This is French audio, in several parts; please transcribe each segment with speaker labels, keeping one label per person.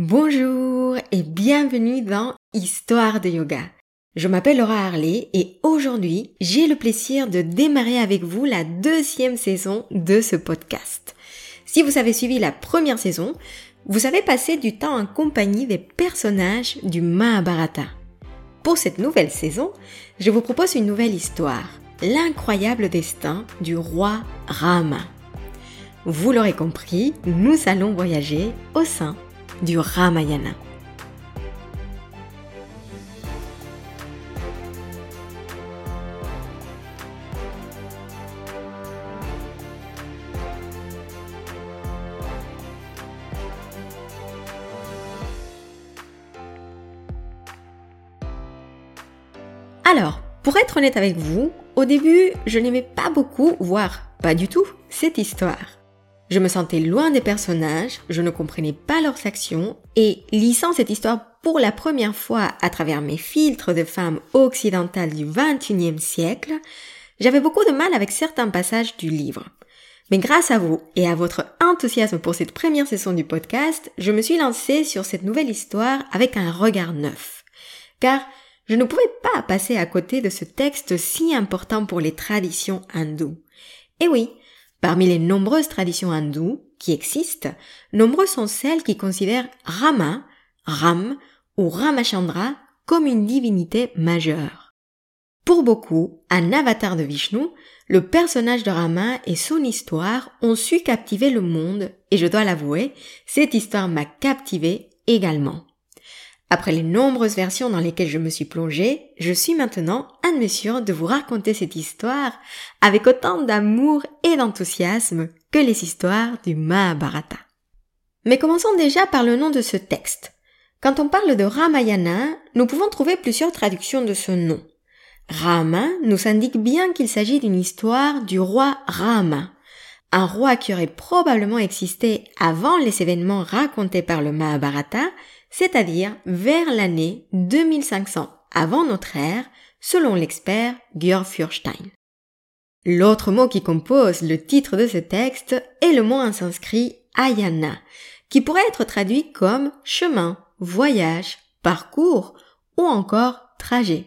Speaker 1: Bonjour et bienvenue dans Histoire de yoga. Je m'appelle Laura Harley et aujourd'hui j'ai le plaisir de démarrer avec vous la deuxième saison de ce podcast. Si vous avez suivi la première saison, vous avez passé du temps en compagnie des personnages du Mahabharata. Pour cette nouvelle saison, je vous propose une nouvelle histoire, l'incroyable destin du roi Rama. Vous l'aurez compris, nous allons voyager au sein du Ramayana. Alors, pour être honnête avec vous, au début, je n'aimais pas beaucoup, voire pas du tout, cette histoire. Je me sentais loin des personnages, je ne comprenais pas leurs actions, et lisant cette histoire pour la première fois à travers mes filtres de femmes occidentales du XXIe siècle, j'avais beaucoup de mal avec certains passages du livre. Mais grâce à vous et à votre enthousiasme pour cette première session du podcast, je me suis lancée sur cette nouvelle histoire avec un regard neuf. Car je ne pouvais pas passer à côté de ce texte si important pour les traditions hindoues. Et oui, Parmi les nombreuses traditions hindoues qui existent, nombreuses sont celles qui considèrent Rama, Ram ou Ramachandra comme une divinité majeure. Pour beaucoup, un avatar de Vishnu, le personnage de Rama et son histoire ont su captiver le monde et je dois l'avouer, cette histoire m'a captivé également. Après les nombreuses versions dans lesquelles je me suis plongée, je suis maintenant en mesure de vous raconter cette histoire avec autant d'amour et d'enthousiasme que les histoires du Mahabharata. Mais commençons déjà par le nom de ce texte. Quand on parle de Ramayana, nous pouvons trouver plusieurs traductions de ce nom. Rama nous indique bien qu'il s'agit d'une histoire du roi Rama, un roi qui aurait probablement existé avant les événements racontés par le Mahabharata c'est-à-dire vers l'année 2500 avant notre ère, selon l'expert Georg Fürstein. L'autre mot qui compose le titre de ce texte est le mot en sanskrit ayana, qui pourrait être traduit comme chemin, voyage, parcours ou encore trajet.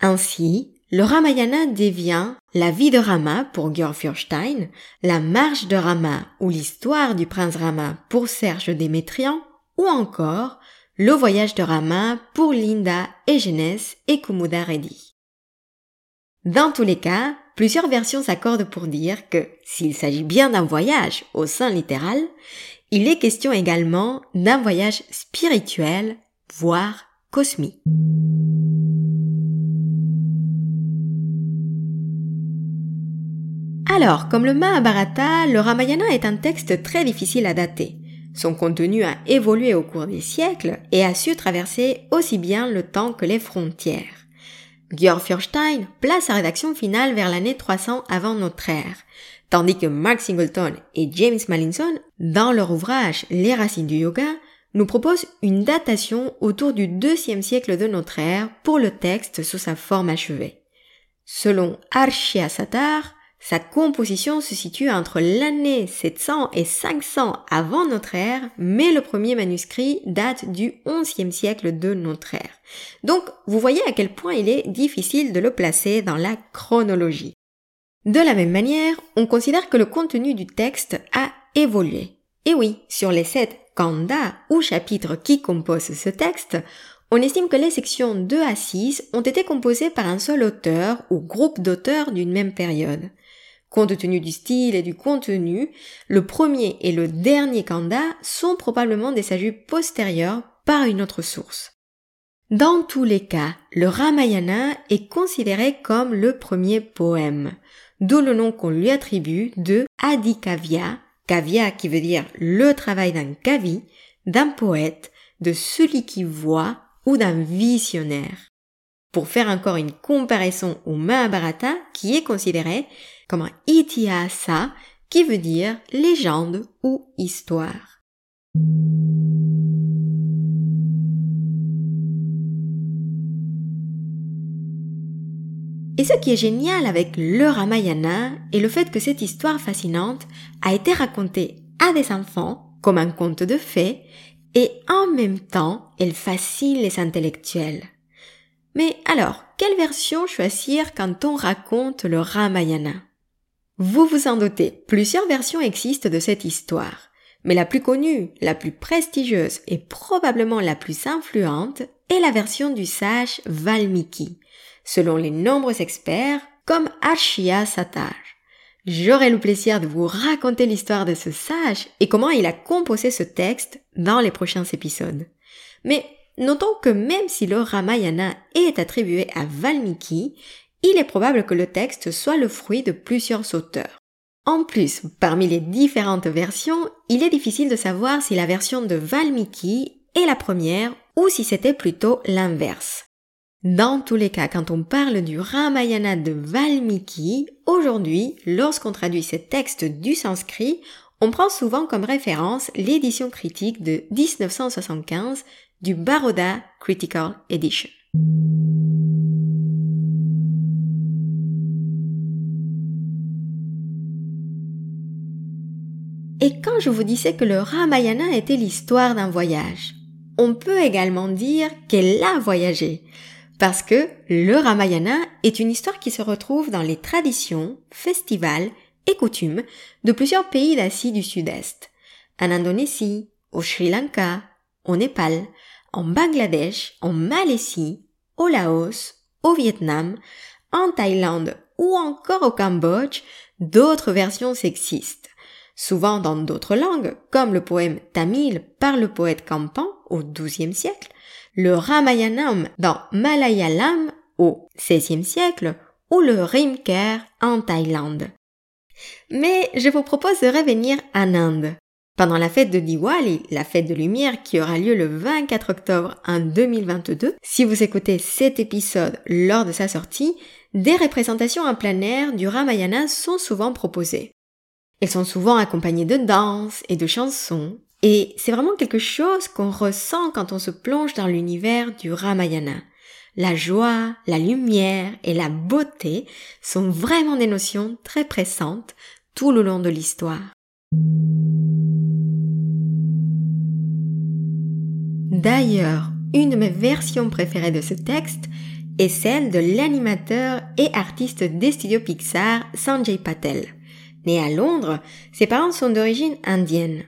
Speaker 1: Ainsi, le Ramayana devient la vie de Rama pour Georg Fürstein, la marche de Rama ou l'histoire du prince Rama pour Serge Démétrian, ou encore le voyage de Rama pour Linda et Jeunesse et Kumuda Reddy. Dans tous les cas, plusieurs versions s'accordent pour dire que s'il s'agit bien d'un voyage au sein littéral, il est question également d'un voyage spirituel, voire cosmique. Alors, comme le Mahabharata, le Ramayana est un texte très difficile à dater. Son contenu a évolué au cours des siècles et a su traverser aussi bien le temps que les frontières. Georg Fürstein place sa rédaction finale vers l'année 300 avant notre ère, tandis que Mark Singleton et James Mallinson, dans leur ouvrage Les racines du yoga, nous proposent une datation autour du deuxième siècle de notre ère pour le texte sous sa forme achevée. Selon Arshia Satar, sa composition se situe entre l'année 700 et 500 avant notre ère, mais le premier manuscrit date du 11e siècle de notre ère. Donc, vous voyez à quel point il est difficile de le placer dans la chronologie. De la même manière, on considère que le contenu du texte a évolué. Et oui, sur les sept kanda ou chapitres qui composent ce texte, on estime que les sections 2 à 6 ont été composées par un seul auteur ou groupe d'auteurs d'une même période. Compte tenu du style et du contenu, le premier et le dernier kanda sont probablement des sajuts postérieurs par une autre source. Dans tous les cas, le Ramayana est considéré comme le premier poème, d'où le nom qu'on lui attribue de Adikavya, kavya qui veut dire le travail d'un kavi, d'un poète, de celui qui voit ou d'un visionnaire. Pour faire encore une comparaison au Mahabharata qui est considéré comme un itihasa qui veut dire légende ou histoire. Et ce qui est génial avec le Ramayana est le fait que cette histoire fascinante a été racontée à des enfants comme un conte de fées et en même temps, elle fascine les intellectuels. Mais alors, quelle version choisir quand on raconte le Ramayana? Vous vous en doutez, plusieurs versions existent de cette histoire. Mais la plus connue, la plus prestigieuse et probablement la plus influente est la version du sage Valmiki, selon les nombreux experts comme Arshia Satar. J'aurai le plaisir de vous raconter l'histoire de ce sage et comment il a composé ce texte dans les prochains épisodes. Mais notons que même si le Ramayana est attribué à Valmiki, il est probable que le texte soit le fruit de plusieurs auteurs. En plus, parmi les différentes versions, il est difficile de savoir si la version de Valmiki est la première ou si c'était plutôt l'inverse. Dans tous les cas, quand on parle du Ramayana de Valmiki, aujourd'hui, lorsqu'on traduit ces textes du sanskrit, on prend souvent comme référence l'édition critique de 1975 du Baroda Critical Edition. Et quand je vous disais que le Ramayana était l'histoire d'un voyage, on peut également dire qu'elle a voyagé, parce que le Ramayana est une histoire qui se retrouve dans les traditions, festivals et coutumes de plusieurs pays d'Asie du Sud-Est, en Indonésie, au Sri Lanka, au Népal, en Bangladesh, en Malaisie, au Laos, au Vietnam, en Thaïlande ou encore au Cambodge, d'autres versions existent souvent dans d'autres langues, comme le poème tamil par le poète Kampan au XIIe siècle, le Ramayanam dans Malayalam au XVIe siècle ou le Rimker en Thaïlande. Mais je vous propose de revenir en Inde. Pendant la fête de Diwali, la fête de lumière qui aura lieu le 24 octobre en 2022, si vous écoutez cet épisode lors de sa sortie, des représentations en plein air du Ramayana sont souvent proposées. Elles sont souvent accompagnées de danses et de chansons, et c'est vraiment quelque chose qu'on ressent quand on se plonge dans l'univers du Ramayana. La joie, la lumière et la beauté sont vraiment des notions très pressantes tout le long de l'histoire. D'ailleurs, une de mes versions préférées de ce texte est celle de l'animateur et artiste des studios Pixar Sanjay Patel. Né à Londres, ses parents sont d'origine indienne.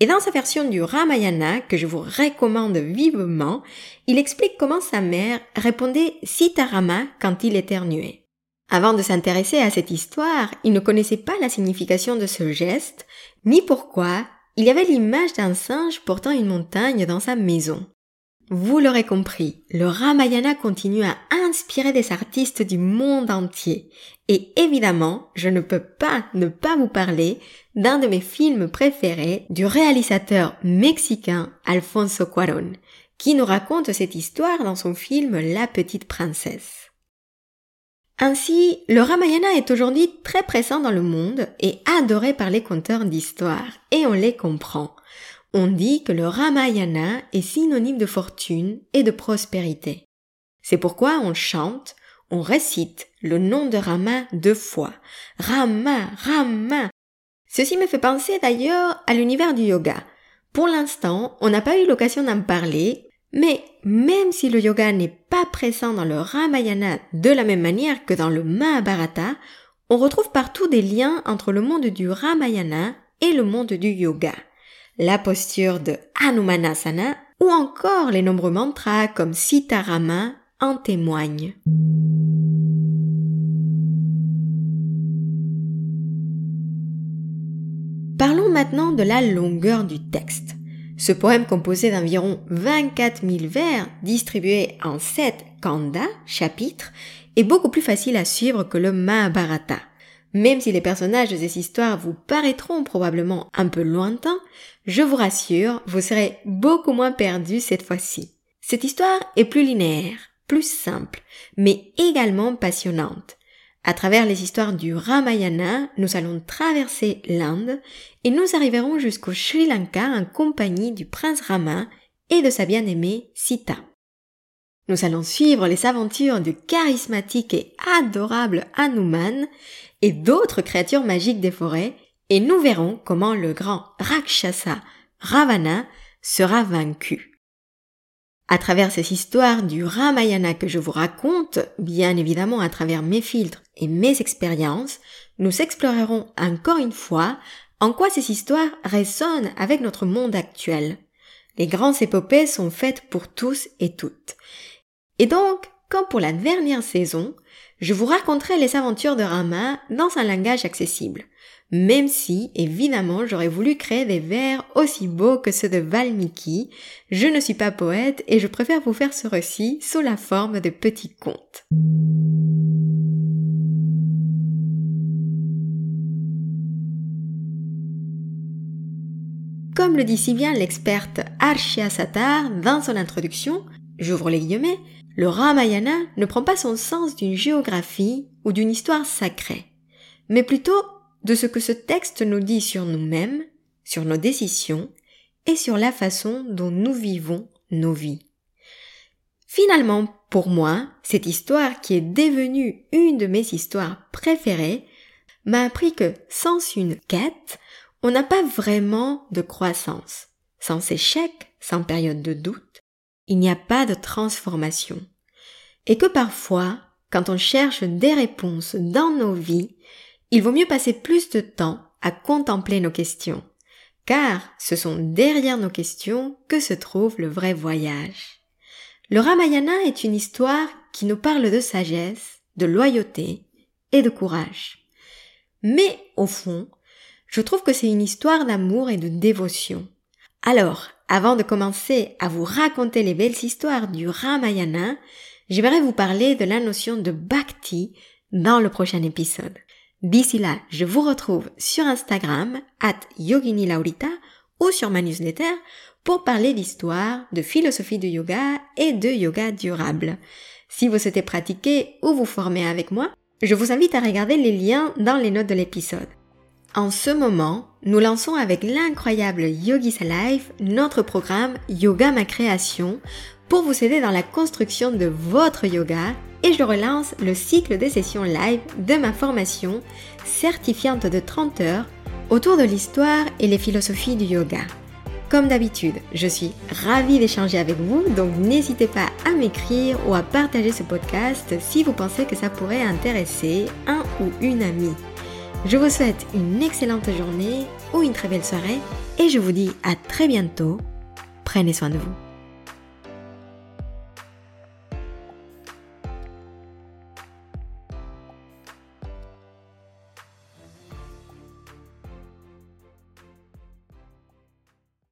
Speaker 1: Et dans sa version du Ramayana, que je vous recommande vivement, il explique comment sa mère répondait Sitarama quand il éternuait. Avant de s'intéresser à cette histoire, il ne connaissait pas la signification de ce geste, ni pourquoi il y avait l'image d'un singe portant une montagne dans sa maison. Vous l'aurez compris, le Ramayana continue à inspirer des artistes du monde entier. Et évidemment, je ne peux pas ne pas vous parler d'un de mes films préférés du réalisateur mexicain Alfonso Cuarón, qui nous raconte cette histoire dans son film La petite princesse. Ainsi, le Ramayana est aujourd'hui très présent dans le monde et adoré par les conteurs d'histoire, et on les comprend. On dit que le Ramayana est synonyme de fortune et de prospérité. C'est pourquoi on chante, on récite le nom de Rama deux fois. Rama, Rama. Ceci me fait penser d'ailleurs à l'univers du yoga. Pour l'instant, on n'a pas eu l'occasion d'en parler, mais même si le yoga n'est pas présent dans le Ramayana de la même manière que dans le Mahabharata, on retrouve partout des liens entre le monde du Ramayana et le monde du yoga la posture de Hanumanasana ou encore les nombreux mantras comme Sitarama en témoignent. Parlons maintenant de la longueur du texte. Ce poème composé d'environ 24 000 vers distribués en 7 kanda, chapitres, est beaucoup plus facile à suivre que le Mahabharata. Même si les personnages de ces histoires vous paraîtront probablement un peu lointains, je vous rassure, vous serez beaucoup moins perdu cette fois-ci. Cette histoire est plus linéaire, plus simple, mais également passionnante. À travers les histoires du Ramayana, nous allons traverser l'Inde et nous arriverons jusqu'au Sri Lanka en compagnie du prince Rama et de sa bien-aimée Sita. Nous allons suivre les aventures du charismatique et adorable Hanuman et d'autres créatures magiques des forêts, et nous verrons comment le grand Rakshasa Ravana sera vaincu. À travers ces histoires du Ramayana que je vous raconte, bien évidemment à travers mes filtres et mes expériences, nous explorerons encore une fois en quoi ces histoires résonnent avec notre monde actuel. Les grandes épopées sont faites pour tous et toutes. Et donc, comme pour la dernière saison, je vous raconterai les aventures de Rama dans un langage accessible même si, évidemment, j'aurais voulu créer des vers aussi beaux que ceux de Valmiki, je ne suis pas poète et je préfère vous faire ce récit sous la forme de petits contes. Comme le dit si bien l'experte Arshia Satar dans son introduction, j'ouvre les guillemets, le Ramayana ne prend pas son sens d'une géographie ou d'une histoire sacrée, mais plutôt de ce que ce texte nous dit sur nous-mêmes, sur nos décisions et sur la façon dont nous vivons nos vies. Finalement, pour moi, cette histoire qui est devenue une de mes histoires préférées m'a appris que sans une quête, on n'a pas vraiment de croissance. Sans échec, sans période de doute, il n'y a pas de transformation. Et que parfois, quand on cherche des réponses dans nos vies, il vaut mieux passer plus de temps à contempler nos questions, car ce sont derrière nos questions que se trouve le vrai voyage. Le Ramayana est une histoire qui nous parle de sagesse, de loyauté et de courage. Mais au fond, je trouve que c'est une histoire d'amour et de dévotion. Alors, avant de commencer à vous raconter les belles histoires du Ramayana, j'aimerais vous parler de la notion de bhakti dans le prochain épisode. D'ici là, je vous retrouve sur Instagram, at Yogini Laurita, ou sur ma newsletter pour parler d'histoire, de philosophie de yoga et de yoga durable. Si vous souhaitez pratiquer ou vous former avec moi, je vous invite à regarder les liens dans les notes de l'épisode. En ce moment, nous lançons avec l'incroyable Yogi Life notre programme Yoga ma création pour vous aider dans la construction de votre yoga et je relance le cycle des sessions live de ma formation certifiante de 30 heures autour de l'histoire et les philosophies du yoga. Comme d'habitude, je suis ravie d'échanger avec vous, donc n'hésitez pas à m'écrire ou à partager ce podcast si vous pensez que ça pourrait intéresser un ou une amie. Je vous souhaite une excellente journée ou une très belle soirée et je vous dis à très bientôt. Prenez soin de vous.